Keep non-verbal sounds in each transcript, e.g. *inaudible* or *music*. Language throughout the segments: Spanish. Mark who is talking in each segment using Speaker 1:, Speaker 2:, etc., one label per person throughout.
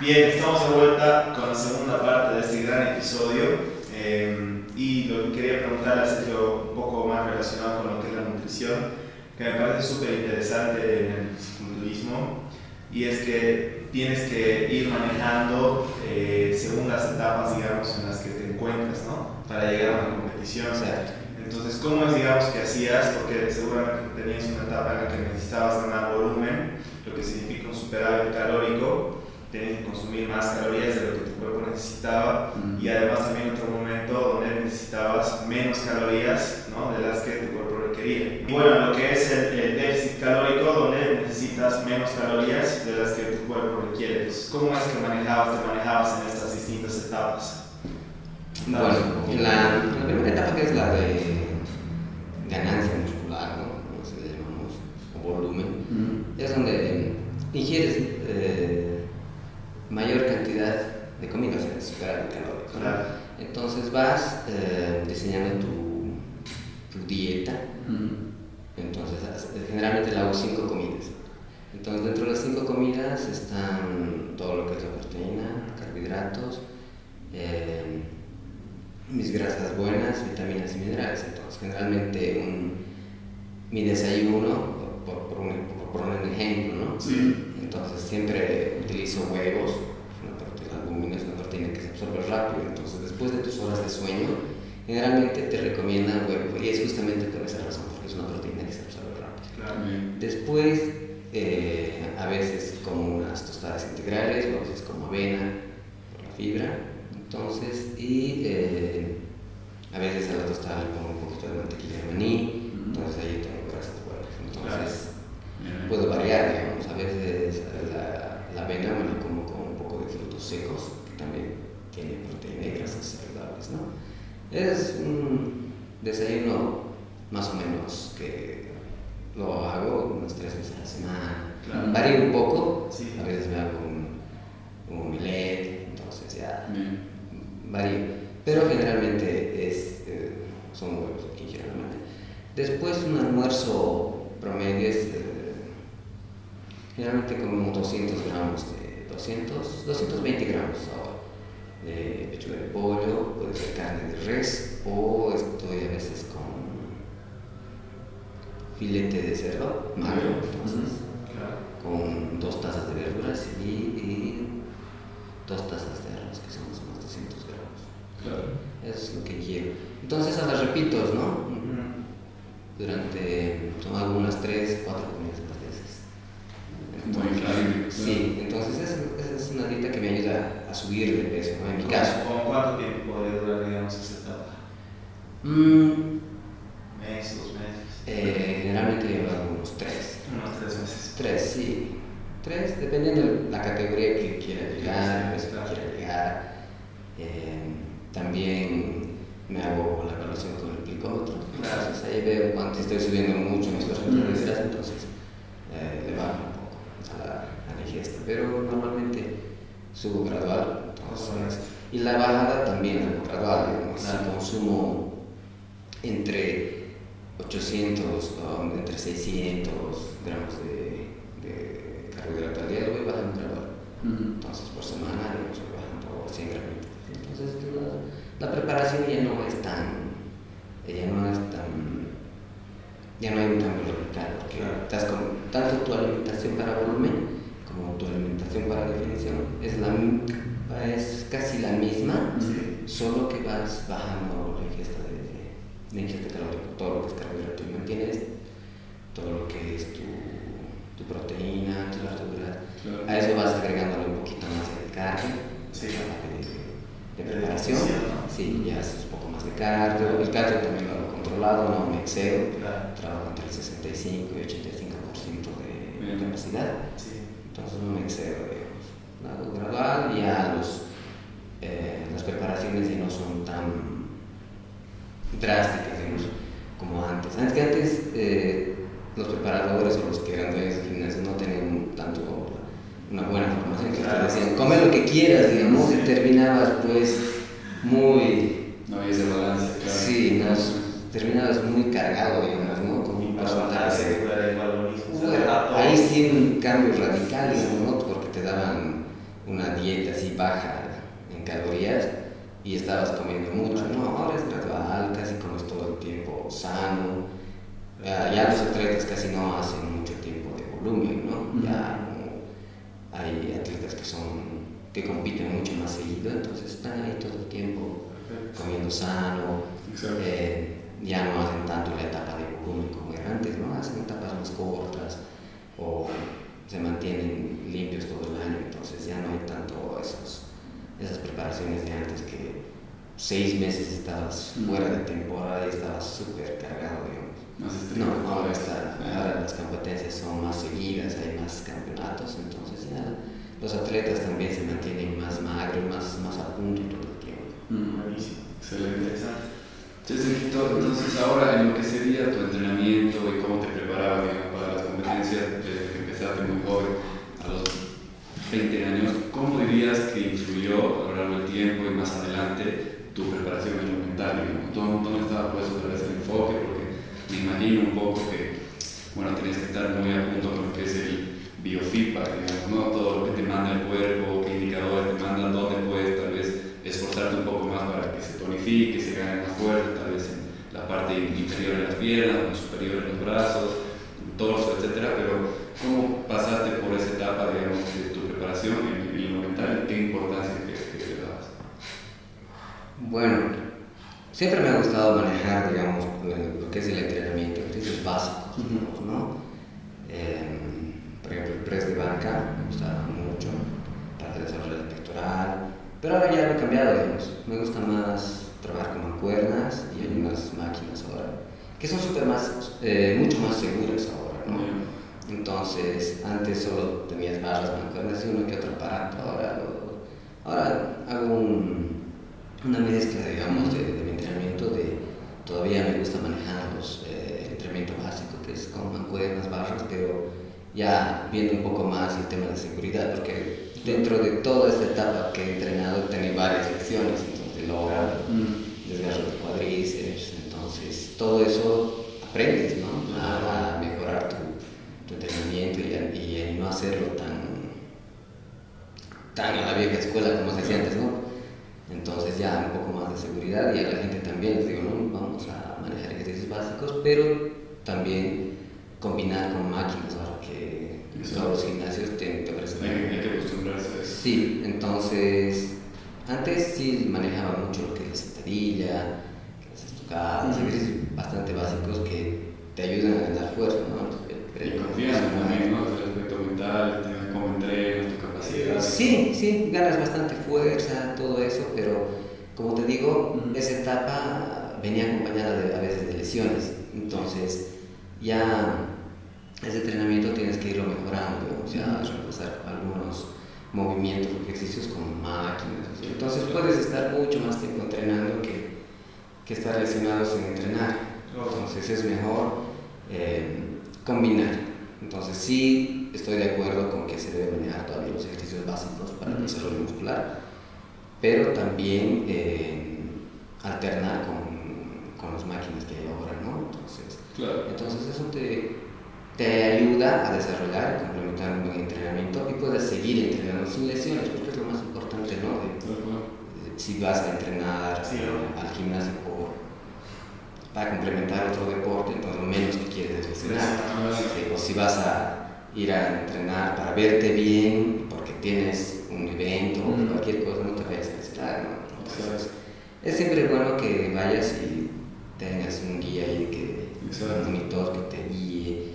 Speaker 1: Bien, estamos de vuelta con la segunda parte de este gran episodio eh, y lo que quería preguntar a Sergio un poco más relacionado con lo que es la nutrición, que me parece súper interesante en el fisiculturismo y es que tienes que ir manejando eh, según las etapas, digamos, en las que te encuentras, ¿no? Para llegar a una competición. Entonces, ¿cómo es, digamos, que hacías? Porque seguramente tenías una etapa en la que necesitabas ganar volumen, lo que significa un superávit calórico, tenías que consumir más calorías de lo que tu cuerpo necesitaba y además también otro momento donde necesitabas menos calorías ¿no? de las que tu cuerpo requería. Y bueno, lo que es el, déficit calórico donde necesitas menos calorías de las que tu cuerpo requiere. Entonces, ¿cómo es que manejabas, te manejabas en estas distintas etapas?
Speaker 2: Bueno, en la, primera etapa que es la de ganancia muscular, ¿no? Como se le llamamos, o volumen, es donde ingieres eh, mayor cantidad de Entonces vas eh, diseñando tu, tu dieta. Entonces, generalmente la hago cinco comidas. Entonces, dentro de las cinco comidas están todo lo que es la proteína, carbohidratos, eh, mis grasas buenas, vitaminas y minerales. Entonces, generalmente un, mi desayuno, por, por, poner un ejemplo, ¿no? Entonces, siempre utilizo huevos, una proteína, albúmina es una proteína que se absorbe rápido. Entonces, después de tus horas de sueño, generalmente te recomiendan huevo, y es justamente por esa razón, porque es una proteína que se absorbe rápido. Después, eh, a veces como unas tostadas integrales, o a veces como avena, por la fibra. Entonces, y eh, a veces a la tostada le pongo un poquito de mantequilla de maní, entonces ahí tengo grasas buenas. Entonces, puedo variar, digamos, a veces la, la avena me la como con un poco de frutos secos, también tiene proteína y grasas saludables, ¿no? Es un desayuno más o menos que lo hago unas tres veces a la semana. Varía un poco, a veces me hago un, un entonces ya varía, pero generalmente es, eh, son huevos aquí generalmente. Después un almuerzo promedio es eh, generalmente como 200 gramos de 200, 220 gramos ahora de pechuga de pollo, puede ser carne de res o estoy a veces con filete de cerdo magro, entonces con dos tazas de verduras y, y dos tazas de arroz que son es lo que quiero. Entonces a las repito, ¿no? Durante, son algunas tres, cuatro comidas más
Speaker 1: Muy claro.
Speaker 2: Sí, entonces esa es una dieta que me ayuda a subir de peso, ¿no? En mi caso.
Speaker 1: ¿Cómo cuánto tiempo puede durar, digamos, esa etapa?
Speaker 2: Mm.
Speaker 1: ¿Mes, dos meses?
Speaker 2: Eh, generalmente llevo unos tres.
Speaker 1: Unos tres meses.
Speaker 2: Tres, sí. Tres, dependiendo de la categoría que quiera llegar, peso que quiera llegar. Eh, también me hago la evaluación con el plicómetro. Entonces ahí veo cuánto estoy subiendo mucho mis cosas entonces eh, le bajo un poco a la, ingesta. Pero normalmente subo gradual. y la bajada también gradual. Digamos, consumo entre 800, entre 600 gramos de, de carbohidrato al día, voy bajando gradual. Entonces por semana voy bajando 100 gramos. Entonces la, preparación ya no es tan, ya no es tan, ya no hay un cambio radical, porque estás con, tanto tu alimentación para volumen como tu alimentación para definición es, la, es casi la misma, solo que vas bajando la ingesta de, de, ingesta calórica, todo lo que es carbohidrato y mantienes todo lo que es tu, tu proteína, tu verdura, a eso vas agregándole un poquito más de carne, sí de preparación. Sí, ya haces un poco más de cardio. El cardio también lo controlado, no me excedo. Trabajo entre el 65 y 85% de capacidad. Entonces no me excedo, digamos. Nada gradual, ya los, eh, las preparaciones ya no son tan drásticas, digamos, como antes. Antes que antes eh, los preparadores o los que eran dueños de gimnasio no tenían tanto una buena formación, que te decían, come lo que quieras, digamos, y terminabas pues muy...
Speaker 1: No había ese balance,
Speaker 2: claro. Sí, terminabas muy cargado, digamos, ¿no? Como un
Speaker 1: porcentaje.
Speaker 2: Ahí sí un cambio radical, ¿no? Porque te daban una dieta así baja en calorías y estabas comiendo mucho. No, ahora es gradual, casi comes todo el tiempo sano. Ya los atletas casi no hacen mucho tiempo de volumen, ¿no? Ya hay atletas que son que compiten mucho más seguido, entonces están ahí todo el tiempo comiendo sano, eh, ya no hacen tanto la etapa de volumen como era antes, ¿no? Hacen etapas más cortas o se mantienen limpios todo el año, entonces ya no hay tanto esos, esas preparaciones de antes que seis meses estabas fuera de temporada y estabas súper cargado, digamos. No, ahora, está, ahora las competencias son más seguidas, hay más campeonatos, entonces ya los atletas también se mantienen más magros, más, más a punto todo el tiempo.
Speaker 1: Mm, buenísimo, excelente.
Speaker 3: Entonces ahora en lo que sería tu entrenamiento y cómo te preparabas para las competencias, empezaste muy joven, a los 20 años, ¿cómo dirías que influyó a lo largo del tiempo y más adelante tu preparación en lo mental? ¿Dónde, ¿Dónde estaba puesto tal vez el enfoque? Porque me imagino un poco que, bueno, tienes que estar muy a punto con lo que es el biofeedback, digamos, ¿no? Todo lo que te manda el cuerpo, qué indicadores te mandan, dónde puedes tal vez esforzarte un poco más para que se tonifique, se gane más fuerza, tal vez en la parte inferior de las piernas, superior en los brazos, torso, etcétera, pero ¿cómo pasaste por esa etapa, digamos, de tu preparación en, en lo mental y qué importancia crees que le dabas?
Speaker 2: Bueno, siempre me ha gustado manejar, digamos, lo que es el entrenamiento, ejercicios básicos, ¿no? Eh, por ejemplo, el press de banca me gustaba mucho para desarrollar el pectoral, pero ahora ya lo he cambiado, digamos. Me gusta más trabajar con mancuernas y hay unas máquinas ahora que son super más, eh, mucho más seguras ahora, ¿no? Entonces, antes solo tenías barras, mancuernas y uno que otro aparato, ahora, ahora hago un, una mezcla, digamos, de, de, mi entrenamiento, de todavía me gusta manejar los, eh, el entrenamiento básico, que es con mancuernas, barras, pero ya viendo un poco más el tema de seguridad, porque dentro de toda esta etapa que he entrenado tenido varias lecciones, entonces logra, mm. desgarro de cuadríceps, entonces todo eso aprendes, ¿no? A, mejorar tu, tu entrenamiento y, y, no hacerlo tan, tan a la vieja escuela como se hacía antes, ¿no? Entonces ya un poco más de seguridad y a la gente también les digo, no, vamos a manejar ejercicios básicos, pero también combinar con máquinas, ahora que todos los gimnasios te, te ofrecen.
Speaker 3: Hay, que acostumbrarse a eso.
Speaker 2: Sí, entonces, antes sí manejaba mucho lo que es la sentadilla, las estocadas, ejercicios bastante básicos que te ayudan a ganar fuerza, ¿no?
Speaker 3: Y confianza también, ¿no? El aspecto mental, cómo entrenas, tu capacidad.
Speaker 2: Sí, sí, ganas bastante fuerza, todo eso, pero como te digo, esa etapa venía acompañada de, a veces de lesiones, entonces ya ese entrenamiento tienes que irlo mejorando, o sea, reemplazar algunos movimientos, ejercicios con máquinas. Entonces puedes estar mucho más tiempo entrenando que, que estar lesionados sin entrenar. Entonces es mejor eh, combinar. Entonces sí estoy de acuerdo con que se debe manejar todavía los ejercicios básicos para el desarrollo muscular, pero también eh, alternar con, con, las máquinas que hay ahora, ¿no? Entonces,
Speaker 3: claro.
Speaker 2: entonces eso te te ayuda a desarrollar, complementar un buen entrenamiento y puedes seguir entrenando sin lesiones, porque es lo más importante, ¿no? De, si vas a entrenar sí, ¿no? al gimnasio o para complementar otro deporte, entonces lo menos que quieres es lesionar. Sí, o si vas a ir a entrenar para verte bien, porque tienes un evento o mm. cualquier cosa, no te vayas a lesionar, ¿no? Entonces, es siempre bueno que vayas y tengas un guía ahí, que, un monitor que te guíe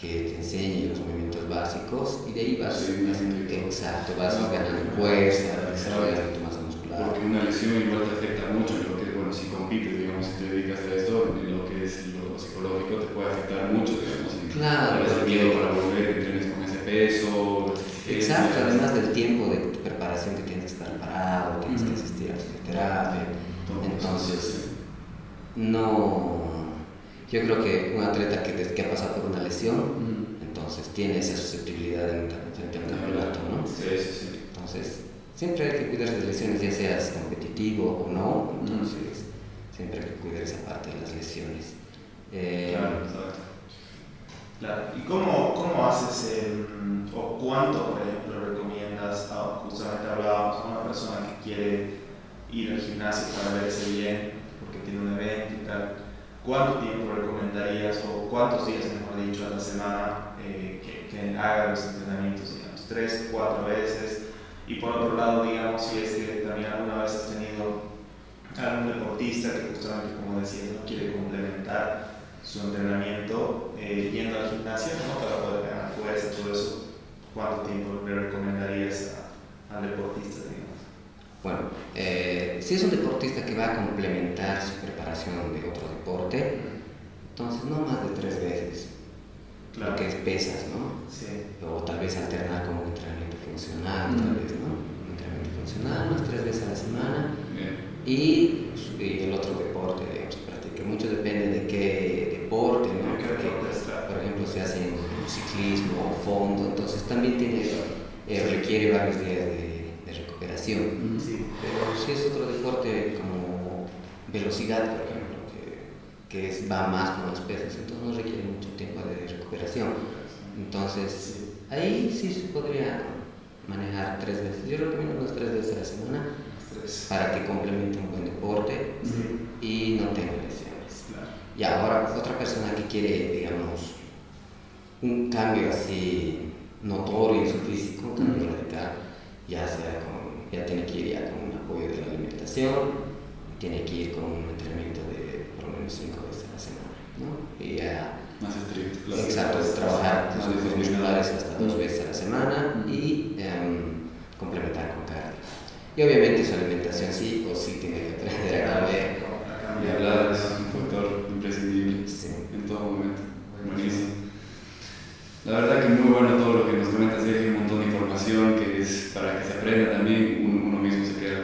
Speaker 2: que te enseñe los movimientos básicos y de ahí vas,
Speaker 3: sí,
Speaker 2: vas exacto, vas no, ganando fuerza, desarrollando tu masa muscular.
Speaker 3: Porque una lesión igual te afecta mucho en lo que, bueno, si compites, digamos, si te dedicas a esto, en lo que es lo psicológico te puede afectar mucho, digamos, si
Speaker 2: claro,
Speaker 3: tienes miedo para volver, que tienes con ese peso,
Speaker 2: Exacto, además del tiempo de preparación que tienes que estar parado, tienes que asistir a fisioterapia, entonces no yo creo que un atleta que, que ha pasado por una lesión, mm. entonces tiene esa susceptibilidad en frente a un campeonato, ¿no?
Speaker 3: Sí, sí, sí.
Speaker 2: Entonces, siempre hay que cuidar de lesiones, ya seas competitivo o no, entonces mm. siempre hay que cuidar esa parte de las lesiones.
Speaker 3: Eh, claro, exacto.
Speaker 1: Claro. ¿Y cómo, cómo haces, o cuánto, por ejemplo, recomiendas, a, justamente hablábamos, a una persona que quiere ir al gimnasio para verse bien, porque tiene un evento y tal? ¿Cuánto tiempo recomendarías, o cuántos días, mejor dicho, a la semana eh, que, que haga los entrenamientos, digamos, tres, cuatro veces? Y por otro lado, digamos, si es que también alguna vez has tenido algún deportista que justamente, como decías, no quiere complementar su entrenamiento eh, yendo al gimnasio ¿no? para poder ganar fuerza, todo eso, ¿cuánto tiempo le recomendarías al deportista?
Speaker 2: Bueno, eh, si es un deportista que va a complementar su preparación de otro deporte, entonces no más de tres veces. Claro. que es pesas, ¿no?
Speaker 1: Sí.
Speaker 2: O tal vez alternar con un entrenamiento funcional, tal vez, ¿no? Un entrenamiento funcional, unas tres veces a la semana. Y, y, el otro deporte, digamos, que mucho depende de qué deporte, ¿no? por ejemplo, se hace en ciclismo o fondo, entonces también tiene, eh, requiere varios días de, recuperación. Pero si es otro deporte como velocidad, por ejemplo, que, que va más con los pesos, entonces no requiere mucho tiempo de recuperación. Entonces, ahí sí se podría manejar tres veces. Yo recomiendo unas tres veces a la semana para que complemente un buen deporte y no tenga lesiones. Y ahora, otra persona que quiere, digamos, un cambio así notorio en su físico, un cambio radical, ya sea con, ya tiene que ir ya con un apoyo de la alimentación, tiene que ir con un entrenamiento de por lo menos cinco veces a la semana, ¿no? Y ya
Speaker 3: más estricto, claro.
Speaker 2: Exacto, trabajar sus grupos musculares hasta dos veces a la semana y um, complementar con cardio. Y obviamente su alimentación sí o sí tiene que aprender a cambiar.
Speaker 3: Y hablar es un factor imprescindible en todo momento. Buenísimo. La verdad que muy bueno todo lo que nos comentas, hay un montón de información que es para que se aprenda también,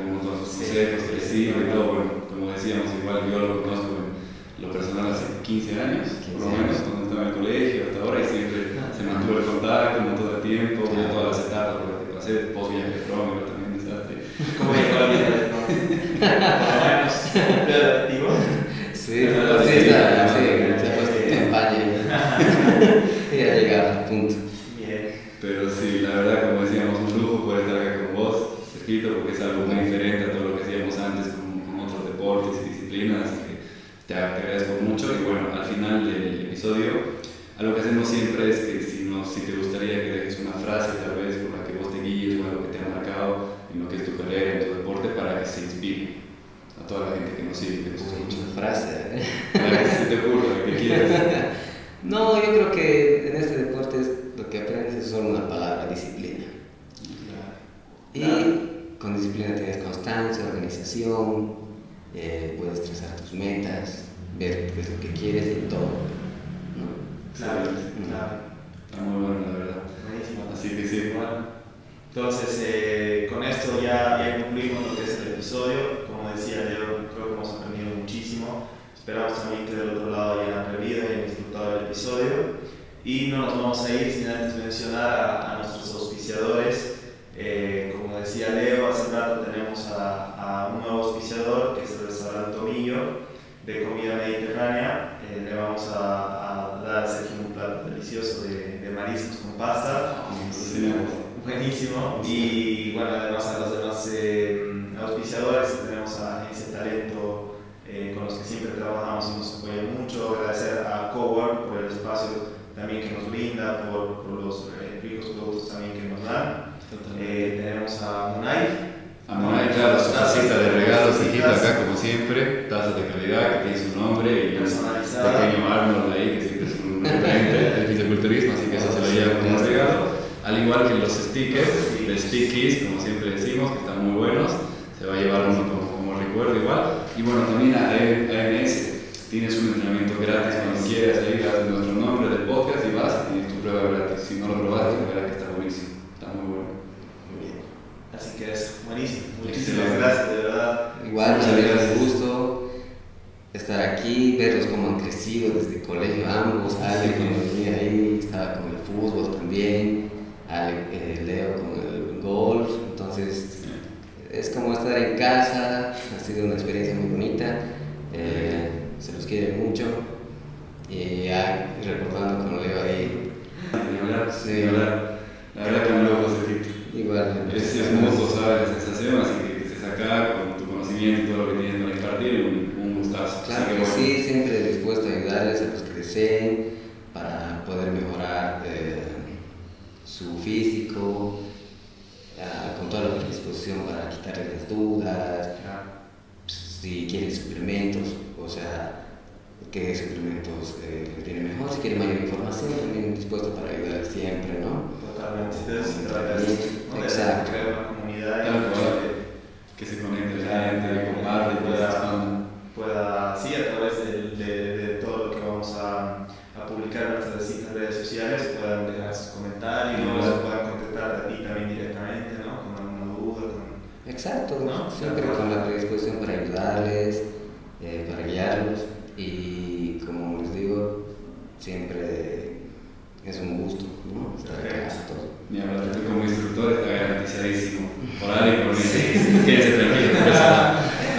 Speaker 3: un montón de consejos, que le sirve y todo, bueno, como decíamos, igual yo lo conozco en lo personal hace 15 años, por lo menos cuando estaba en el colegio, hasta ahora, y siempre se mantuvo el contacto un montón de tiempo, todas las etapas por las que pasé, post viaje de también, desastre.
Speaker 1: ¿Cómo llegó la vida de activo?
Speaker 2: Sí, sí, está, sí, se ha puesto en campaña y ha llegado punto.
Speaker 3: Porque es algo muy diferente a todo lo que hacíamos antes con, con otros deportes y disciplinas, así que te, te agradezco mucho y bueno, al final del episodio, algo que hacemos siempre es que si, no, si te gustaría que dejes una frase tal vez por la que vos te guíes o algo que te ha marcado en lo que es tu carrera, en tu deporte, para que se inspire a toda la gente que nos sigue, que nos escucha.
Speaker 2: Frase. ¿eh?
Speaker 3: Para que se te ocurra que quieras. *laughs*
Speaker 2: No, yo creo que en este deporte es, lo que aprendes es solo una palabra, disciplina. Y con disciplina tienes constancia, organización, trazar tus metas, ver qué es lo que quieres y todo. ¿no?
Speaker 1: Claro,
Speaker 2: Sí.
Speaker 1: claro.
Speaker 3: Está muy bueno, la verdad.
Speaker 1: Buenísimo.
Speaker 3: Así que sí,
Speaker 1: Bueno, entonces eh, con esto ya, ya concluimos lo que es el episodio. Como decía Leo, creo que hemos aprendido muchísimo. Esperamos también que del otro lado hayan aprendido y hayan disfrutado del episodio. Y no nos vamos a ir sin antes mencionar a, a nuestros auspiciadores. Eh, como decía Leo, hace rato tenemos a, a un nuevo auspiciador que es el restaurante Tomillo de comida mediterránea. Eh, le vamos a, a dar a Sergio un plato delicioso de, de mariscos con pasta.
Speaker 3: Sí.
Speaker 1: Buenísimo. Y bueno, además a los demás eh, auspiciadores tenemos a Agencia Talento eh, con los que siempre trabajamos y nos apoyan mucho. Agradecer a Cowork por el espacio también que nos brinda, por, por los eh, ricos productos también que nos dan. Eh, tenemos a Munay.
Speaker 3: A Monay, claro, su casita de regalos, hijito acá como siempre, tazas de calidad que tiene su nombre y
Speaker 1: Personalizada.
Speaker 3: pequeño Arnold ahí que siempre es un referente del fisiculturismo, así que eso se lo lleva como regalo. Al igual que los stickers, de stickies, como siempre decimos, que están muy buenos, se va a llevar uno como, como recuerdo igual. Y bueno, también a AMS, tienes un entrenamiento gratis cuando quieras, ahí das nuestro nombre del podcast y vas y tienes tu prueba gratis. Si no lo probaste, verás que está buenísimo, está muy bueno.
Speaker 1: Así que es buenísimo. Muchísimas
Speaker 3: Excelente.
Speaker 1: gracias, de verdad.
Speaker 2: Igual,
Speaker 1: Muchas gracias.
Speaker 2: un gusto estar aquí, verlos cómo han crecido desde el colegio ambos. Ale cuando venía ahí, estaba con el fútbol también, eh, Leo con el golf. Entonces, es como estar en casa, ha sido una experiencia muy bonita. eh, se los quiere mucho Y ya recordando como Leo ahí.
Speaker 3: Ni hablar, sí. hablar. La verdad que me lo.
Speaker 2: Igual.
Speaker 3: Es, es un gusto saber la sensación, así que estés acá con tu conocimiento y todo lo que tienes para impartir, un, un gustazo.
Speaker 2: Claro que, bueno. sí, siempre dispuesto a ayudarles a los que deseen para poder mejorar eh, su físico, uh, con toda la predisposición para quitarles las dudas, si quieren suplementos, o sea, qué suplementos eh, tiene mejor, si quieren mayor información, también dispuesto para ayudar siempre, ¿no?
Speaker 1: Totalmente,
Speaker 2: Exacto.
Speaker 1: Crear una comunidad
Speaker 3: y
Speaker 2: Exacto, ¿no? siempre con la predisposición para ayudarles, eh, para guiarlos y como les digo, siempre es un gusto ¿no? estar acá.
Speaker 3: Mi tú como instructor está garantizadísimo, por ahí y *laughs* por mí. Quédense tranquilos.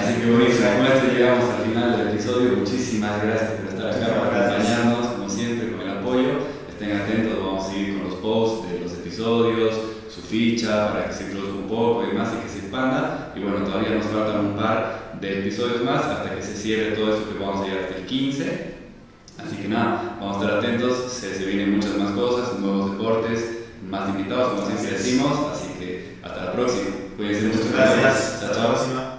Speaker 3: Así que buenísimo, con esto llegamos al final del episodio. Muchísimas gracias por estar acá, por acompañarnos, como siempre, con el apoyo. Estén atentos, vamos a seguir con los posts de los episodios, su ficha, para que se introduzca un poco y y se expanda. Y bueno, todavía nos faltan un par de episodios más hasta que se cierre todo esto que vamos a llegar hasta el 15. Así que nada, vamos a estar atentos, se, se vienen muchas más cosas, nuevos deportes, más invitados, como siempre decimos, así que hasta la próxima. Cuídense mucho.
Speaker 1: Gracias. Hasta la próxima.